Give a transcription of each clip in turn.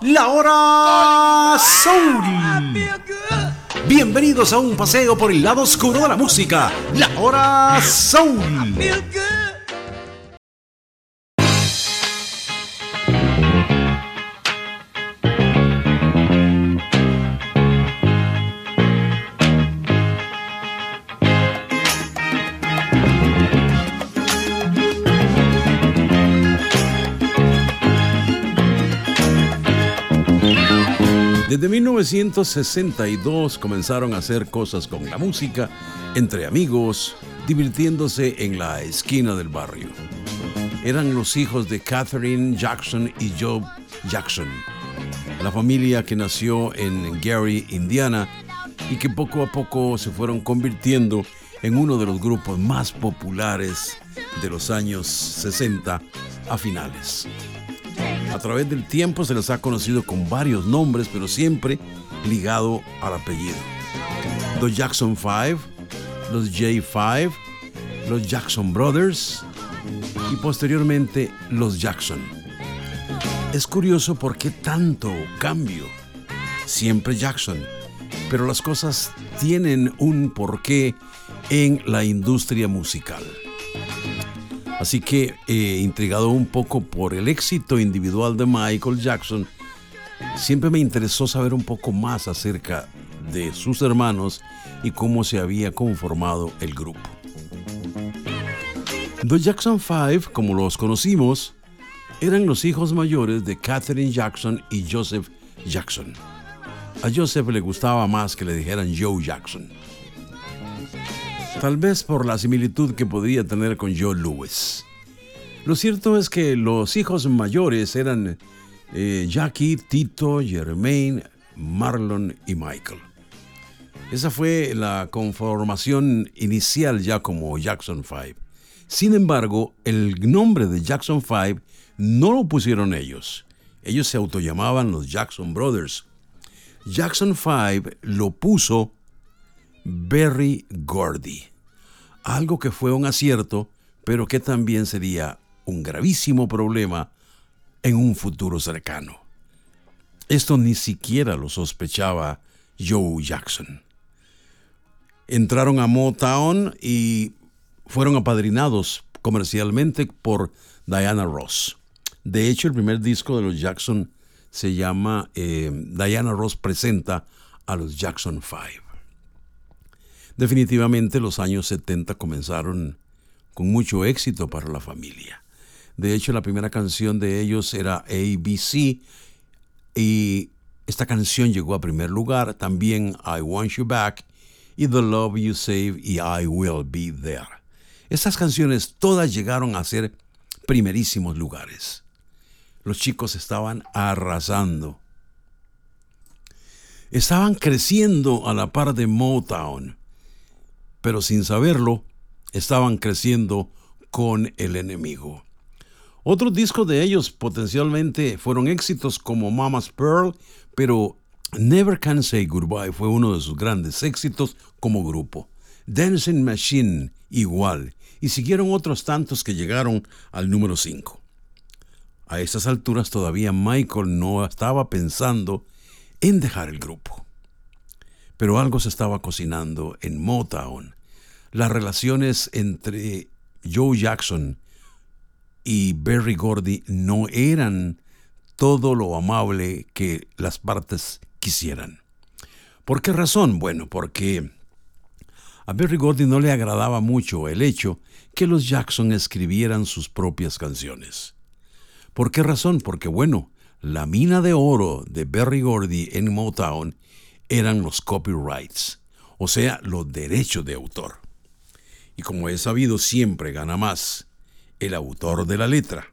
La hora soul. Bienvenidos a un paseo por el lado oscuro de la música. La hora soul. Desde 1962 comenzaron a hacer cosas con la música, entre amigos, divirtiéndose en la esquina del barrio. Eran los hijos de Catherine Jackson y Joe Jackson, la familia que nació en Gary, Indiana, y que poco a poco se fueron convirtiendo en uno de los grupos más populares de los años 60 a finales. A través del tiempo se les ha conocido con varios nombres, pero siempre ligado al apellido. Los Jackson 5, los J5, los Jackson Brothers y posteriormente los Jackson. Es curioso por qué tanto cambio. Siempre Jackson, pero las cosas tienen un porqué en la industria musical. Así que, eh, intrigado un poco por el éxito individual de Michael Jackson, siempre me interesó saber un poco más acerca de sus hermanos y cómo se había conformado el grupo. The Jackson Five, como los conocimos, eran los hijos mayores de Katherine Jackson y Joseph Jackson. A Joseph le gustaba más que le dijeran Joe Jackson tal vez por la similitud que podría tener con Joe Lewis. Lo cierto es que los hijos mayores eran eh, Jackie, Tito, Jermaine, Marlon y Michael. Esa fue la conformación inicial ya como Jackson 5. Sin embargo, el nombre de Jackson 5 no lo pusieron ellos. Ellos se autollamaban los Jackson Brothers. Jackson 5 lo puso Berry Gordy algo que fue un acierto, pero que también sería un gravísimo problema en un futuro cercano. Esto ni siquiera lo sospechaba Joe Jackson. Entraron a Motown y fueron apadrinados comercialmente por Diana Ross. De hecho, el primer disco de los Jackson se llama eh, Diana Ross presenta a los Jackson Five. Definitivamente los años 70 comenzaron con mucho éxito para la familia. De hecho, la primera canción de ellos era ABC y esta canción llegó a primer lugar. También I Want You Back y The Love You Save y I Will Be There. Estas canciones todas llegaron a ser primerísimos lugares. Los chicos estaban arrasando. Estaban creciendo a la par de Motown pero sin saberlo, estaban creciendo con el enemigo. Otros discos de ellos potencialmente fueron éxitos como Mama's Pearl, pero Never Can Say Goodbye fue uno de sus grandes éxitos como grupo. Dancing Machine igual, y siguieron otros tantos que llegaron al número 5. A esas alturas todavía Michael no estaba pensando en dejar el grupo. Pero algo se estaba cocinando en Motown las relaciones entre Joe Jackson y Berry Gordy no eran todo lo amable que las partes quisieran. ¿Por qué razón? Bueno, porque a Berry Gordy no le agradaba mucho el hecho que los Jackson escribieran sus propias canciones. ¿Por qué razón? Porque bueno, la mina de oro de Berry Gordy en Motown eran los copyrights, o sea, los derechos de autor. Y como he sabido, siempre gana más el autor de la letra,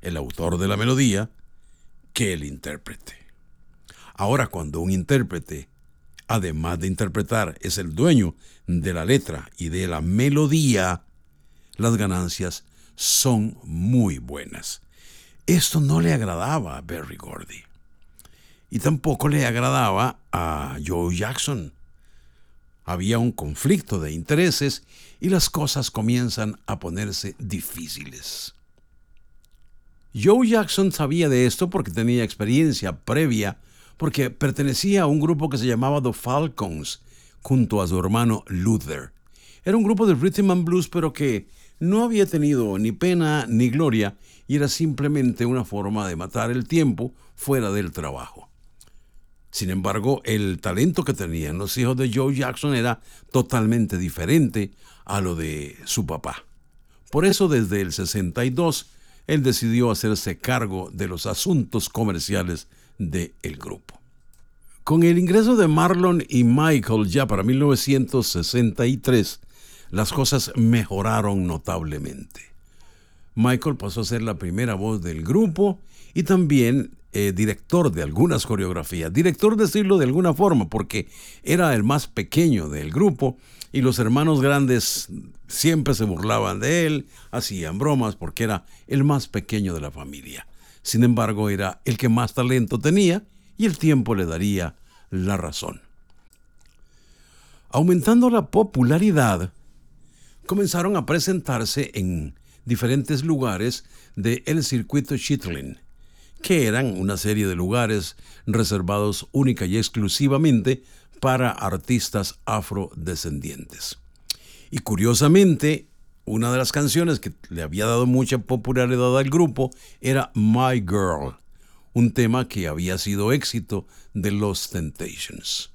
el autor de la melodía, que el intérprete. Ahora, cuando un intérprete, además de interpretar, es el dueño de la letra y de la melodía, las ganancias son muy buenas. Esto no le agradaba a Berry Gordy. Y tampoco le agradaba a Joe Jackson, había un conflicto de intereses y las cosas comienzan a ponerse difíciles. Joe Jackson sabía de esto porque tenía experiencia previa, porque pertenecía a un grupo que se llamaba The Falcons, junto a su hermano Luther. Era un grupo de rhythm and blues, pero que no había tenido ni pena ni gloria y era simplemente una forma de matar el tiempo fuera del trabajo. Sin embargo, el talento que tenían los hijos de Joe Jackson era totalmente diferente a lo de su papá. Por eso desde el 62 él decidió hacerse cargo de los asuntos comerciales del grupo. Con el ingreso de Marlon y Michael ya para 1963, las cosas mejoraron notablemente. Michael pasó a ser la primera voz del grupo y también eh, director de algunas coreografías. Director decirlo de alguna forma, porque era el más pequeño del grupo y los hermanos grandes siempre se burlaban de él, hacían bromas porque era el más pequeño de la familia. Sin embargo, era el que más talento tenía y el tiempo le daría la razón. Aumentando la popularidad, comenzaron a presentarse en diferentes lugares del el circuito Chitlin, que eran una serie de lugares reservados única y exclusivamente para artistas afrodescendientes. Y curiosamente, una de las canciones que le había dado mucha popularidad al grupo era My Girl, un tema que había sido éxito de los Temptations.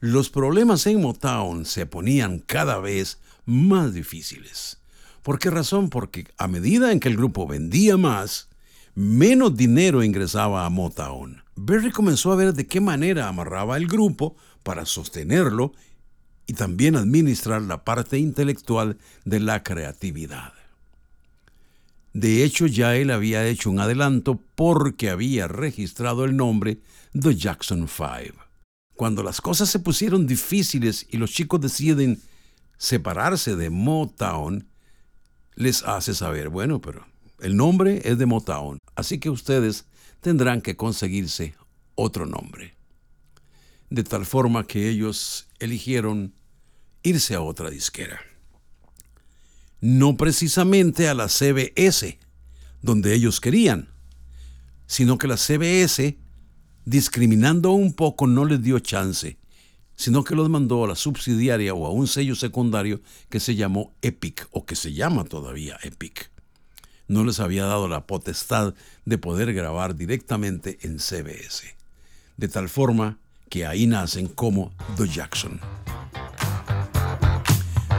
Los problemas en Motown se ponían cada vez más difíciles. ¿Por qué razón? Porque a medida en que el grupo vendía más, menos dinero ingresaba a Motown. Berry comenzó a ver de qué manera amarraba el grupo para sostenerlo y también administrar la parte intelectual de la creatividad. De hecho, ya él había hecho un adelanto porque había registrado el nombre The Jackson Five. Cuando las cosas se pusieron difíciles y los chicos deciden separarse de Motown, les hace saber, bueno, pero el nombre es de Motown, así que ustedes tendrán que conseguirse otro nombre. De tal forma que ellos eligieron irse a otra disquera. No precisamente a la CBS, donde ellos querían, sino que la CBS, discriminando un poco, no les dio chance, sino que los mandó a la subsidiaria o a un sello secundario que se llamó Epic, o que se llama todavía Epic no les había dado la potestad de poder grabar directamente en CBS. De tal forma que ahí nacen como The Jackson.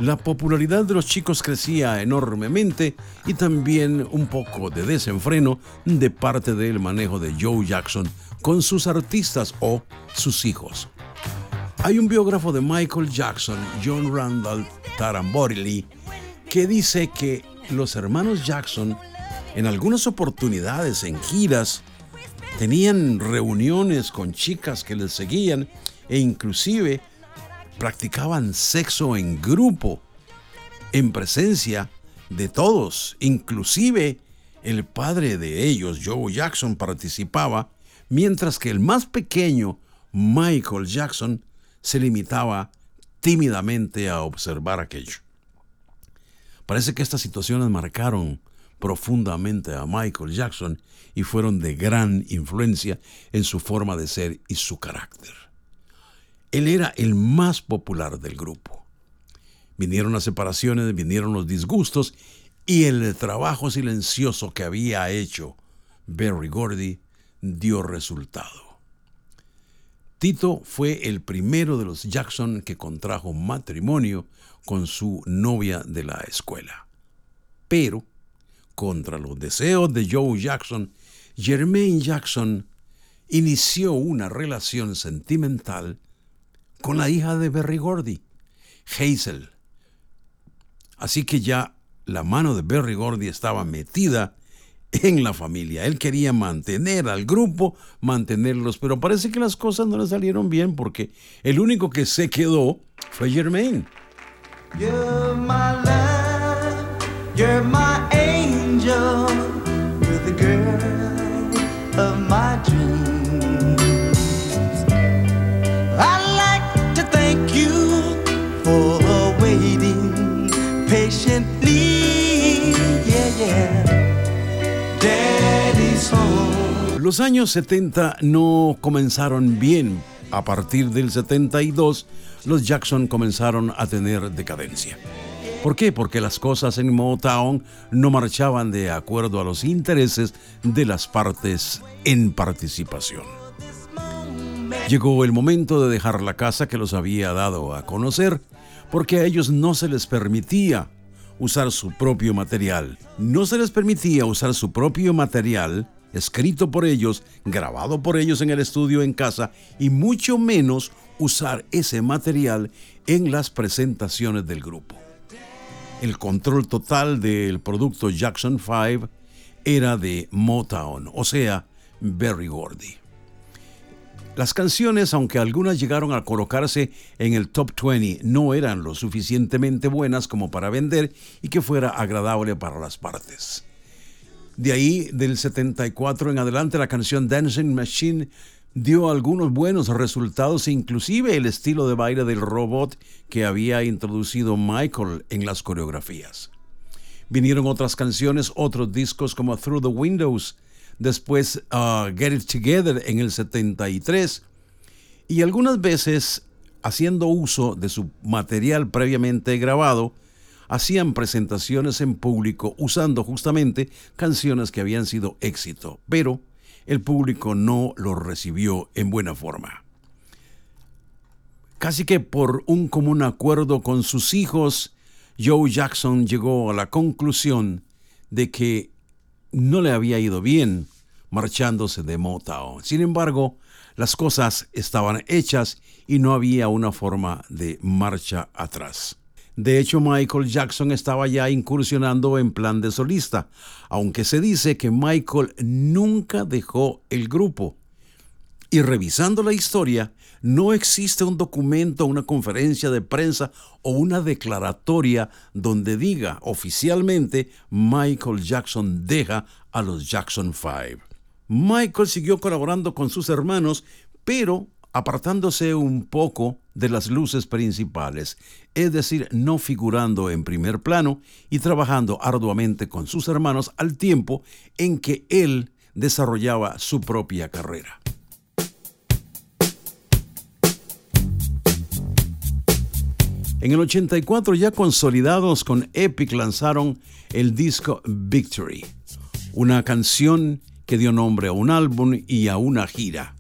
La popularidad de los chicos crecía enormemente y también un poco de desenfreno de parte del manejo de Joe Jackson con sus artistas o sus hijos. Hay un biógrafo de Michael Jackson, John Randall Taramborelli, que dice que los hermanos Jackson en algunas oportunidades en giras tenían reuniones con chicas que les seguían e inclusive practicaban sexo en grupo en presencia de todos, inclusive el padre de ellos, Joe Jackson, participaba, mientras que el más pequeño, Michael Jackson, se limitaba tímidamente a observar aquello. Parece que estas situaciones marcaron profundamente a Michael Jackson y fueron de gran influencia en su forma de ser y su carácter. Él era el más popular del grupo. Vinieron las separaciones, vinieron los disgustos y el trabajo silencioso que había hecho Berry Gordy dio resultado. Tito fue el primero de los Jackson que contrajo matrimonio con su novia de la escuela. Pero, contra los deseos de Joe Jackson, Jermaine Jackson inició una relación sentimental con la hija de Berry Gordy, Hazel. Así que ya la mano de Berry Gordy estaba metida en la familia. Él quería mantener al grupo, mantenerlos, pero parece que las cosas no le salieron bien porque el único que se quedó fue Germain. You're my love, you're my angel, Los años 70 no comenzaron bien. A partir del 72, los Jackson comenzaron a tener decadencia. ¿Por qué? Porque las cosas en Motown no marchaban de acuerdo a los intereses de las partes en participación. Llegó el momento de dejar la casa que los había dado a conocer, porque a ellos no se les permitía usar su propio material. No se les permitía usar su propio material, escrito por ellos, grabado por ellos en el estudio en casa, y mucho menos usar ese material en las presentaciones del grupo el control total del producto Jackson 5 era de Motown, o sea, Berry Gordy. Las canciones, aunque algunas llegaron a colocarse en el top 20, no eran lo suficientemente buenas como para vender y que fuera agradable para las partes. De ahí, del 74 en adelante, la canción Dancing Machine dio algunos buenos resultados, inclusive el estilo de baile del robot que había introducido Michael en las coreografías. Vinieron otras canciones, otros discos como Through the Windows, después uh, Get It Together en el 73, y algunas veces, haciendo uso de su material previamente grabado, hacían presentaciones en público usando justamente canciones que habían sido éxito, pero el público no lo recibió en buena forma. Casi que por un común acuerdo con sus hijos, Joe Jackson llegó a la conclusión de que no le había ido bien marchándose de Motown. Sin embargo, las cosas estaban hechas y no había una forma de marcha atrás. De hecho, Michael Jackson estaba ya incursionando en plan de solista, aunque se dice que Michael nunca dejó el grupo. Y revisando la historia, no existe un documento, una conferencia de prensa o una declaratoria donde diga oficialmente Michael Jackson deja a los Jackson 5. Michael siguió colaborando con sus hermanos, pero apartándose un poco de las luces principales, es decir, no figurando en primer plano y trabajando arduamente con sus hermanos al tiempo en que él desarrollaba su propia carrera. En el 84, ya consolidados con Epic, lanzaron el disco Victory, una canción que dio nombre a un álbum y a una gira.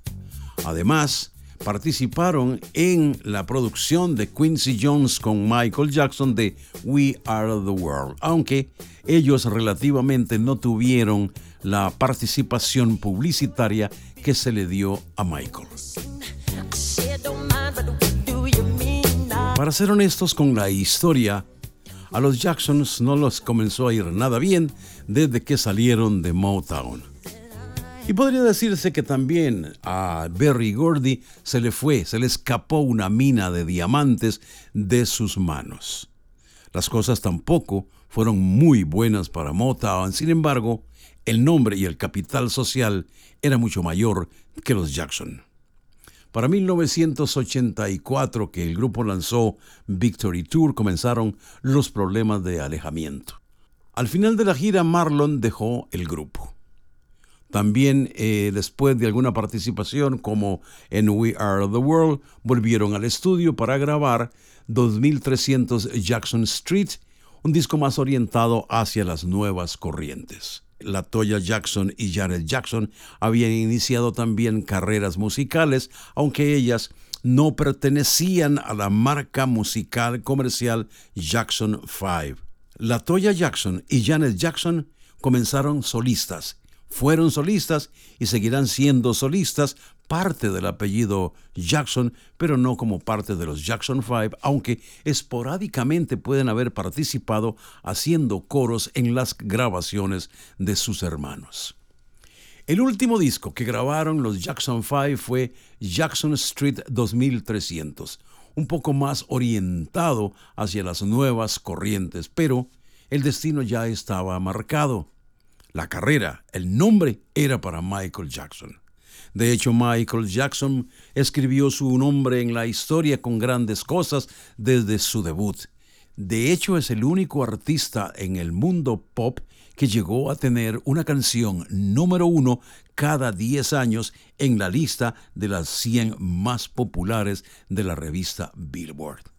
Además, participaron en la producción de Quincy Jones con Michael Jackson de We Are the World, aunque ellos relativamente no tuvieron la participación publicitaria que se le dio a Michael. Para ser honestos con la historia, a los Jacksons no los comenzó a ir nada bien desde que salieron de Motown. Y podría decirse que también a Berry Gordy se le fue, se le escapó una mina de diamantes de sus manos. Las cosas tampoco fueron muy buenas para Motown, sin embargo, el nombre y el capital social era mucho mayor que los Jackson. Para 1984, que el grupo lanzó Victory Tour, comenzaron los problemas de alejamiento. Al final de la gira, Marlon dejó el grupo. También eh, después de alguna participación como en We Are the World, volvieron al estudio para grabar 2300 Jackson Street, un disco más orientado hacia las nuevas corrientes. La Toya Jackson y Janet Jackson habían iniciado también carreras musicales, aunque ellas no pertenecían a la marca musical comercial Jackson 5. La Toya Jackson y Janet Jackson comenzaron solistas fueron solistas y seguirán siendo solistas, parte del apellido Jackson, pero no como parte de los Jackson Five, aunque esporádicamente pueden haber participado haciendo coros en las grabaciones de sus hermanos. El último disco que grabaron los Jackson Five fue Jackson Street 2300, un poco más orientado hacia las nuevas corrientes, pero el destino ya estaba marcado. La carrera, el nombre era para Michael Jackson. De hecho, Michael Jackson escribió su nombre en la historia con grandes cosas desde su debut. De hecho, es el único artista en el mundo pop que llegó a tener una canción número uno cada 10 años en la lista de las 100 más populares de la revista Billboard.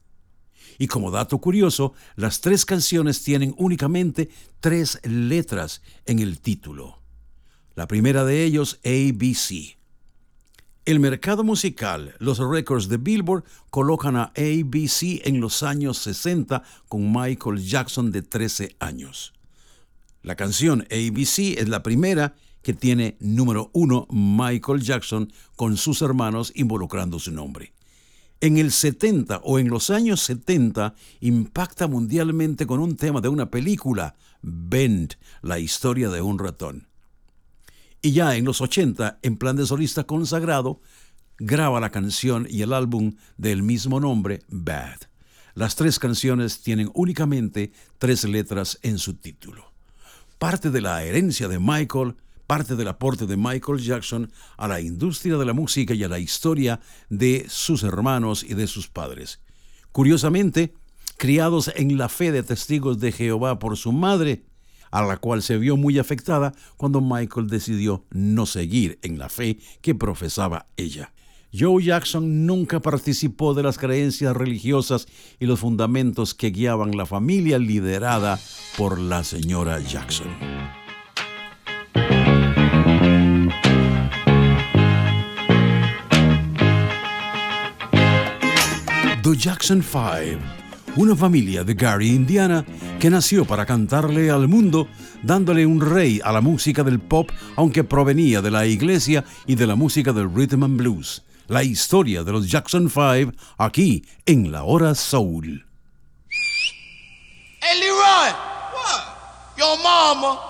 Y como dato curioso, las tres canciones tienen únicamente tres letras en el título. La primera de ellos, ABC. El mercado musical, los récords de Billboard colocan a ABC en los años 60 con Michael Jackson de 13 años. La canción ABC es la primera que tiene número uno Michael Jackson con sus hermanos involucrando su nombre. En el 70 o en los años 70 impacta mundialmente con un tema de una película, Bend, la historia de un ratón. Y ya en los 80, en plan de solista consagrado, graba la canción y el álbum del mismo nombre, Bad. Las tres canciones tienen únicamente tres letras en su título. Parte de la herencia de Michael, parte del aporte de Michael Jackson a la industria de la música y a la historia de sus hermanos y de sus padres. Curiosamente, criados en la fe de testigos de Jehová por su madre, a la cual se vio muy afectada cuando Michael decidió no seguir en la fe que profesaba ella. Joe Jackson nunca participó de las creencias religiosas y los fundamentos que guiaban la familia liderada por la señora Jackson. The Jackson Five una familia de Gary, Indiana, que nació para cantarle al mundo, dándole un rey a la música del pop, aunque provenía de la iglesia y de la música del rhythm and blues. La historia de los Jackson Five aquí en la hora soul. Your mama,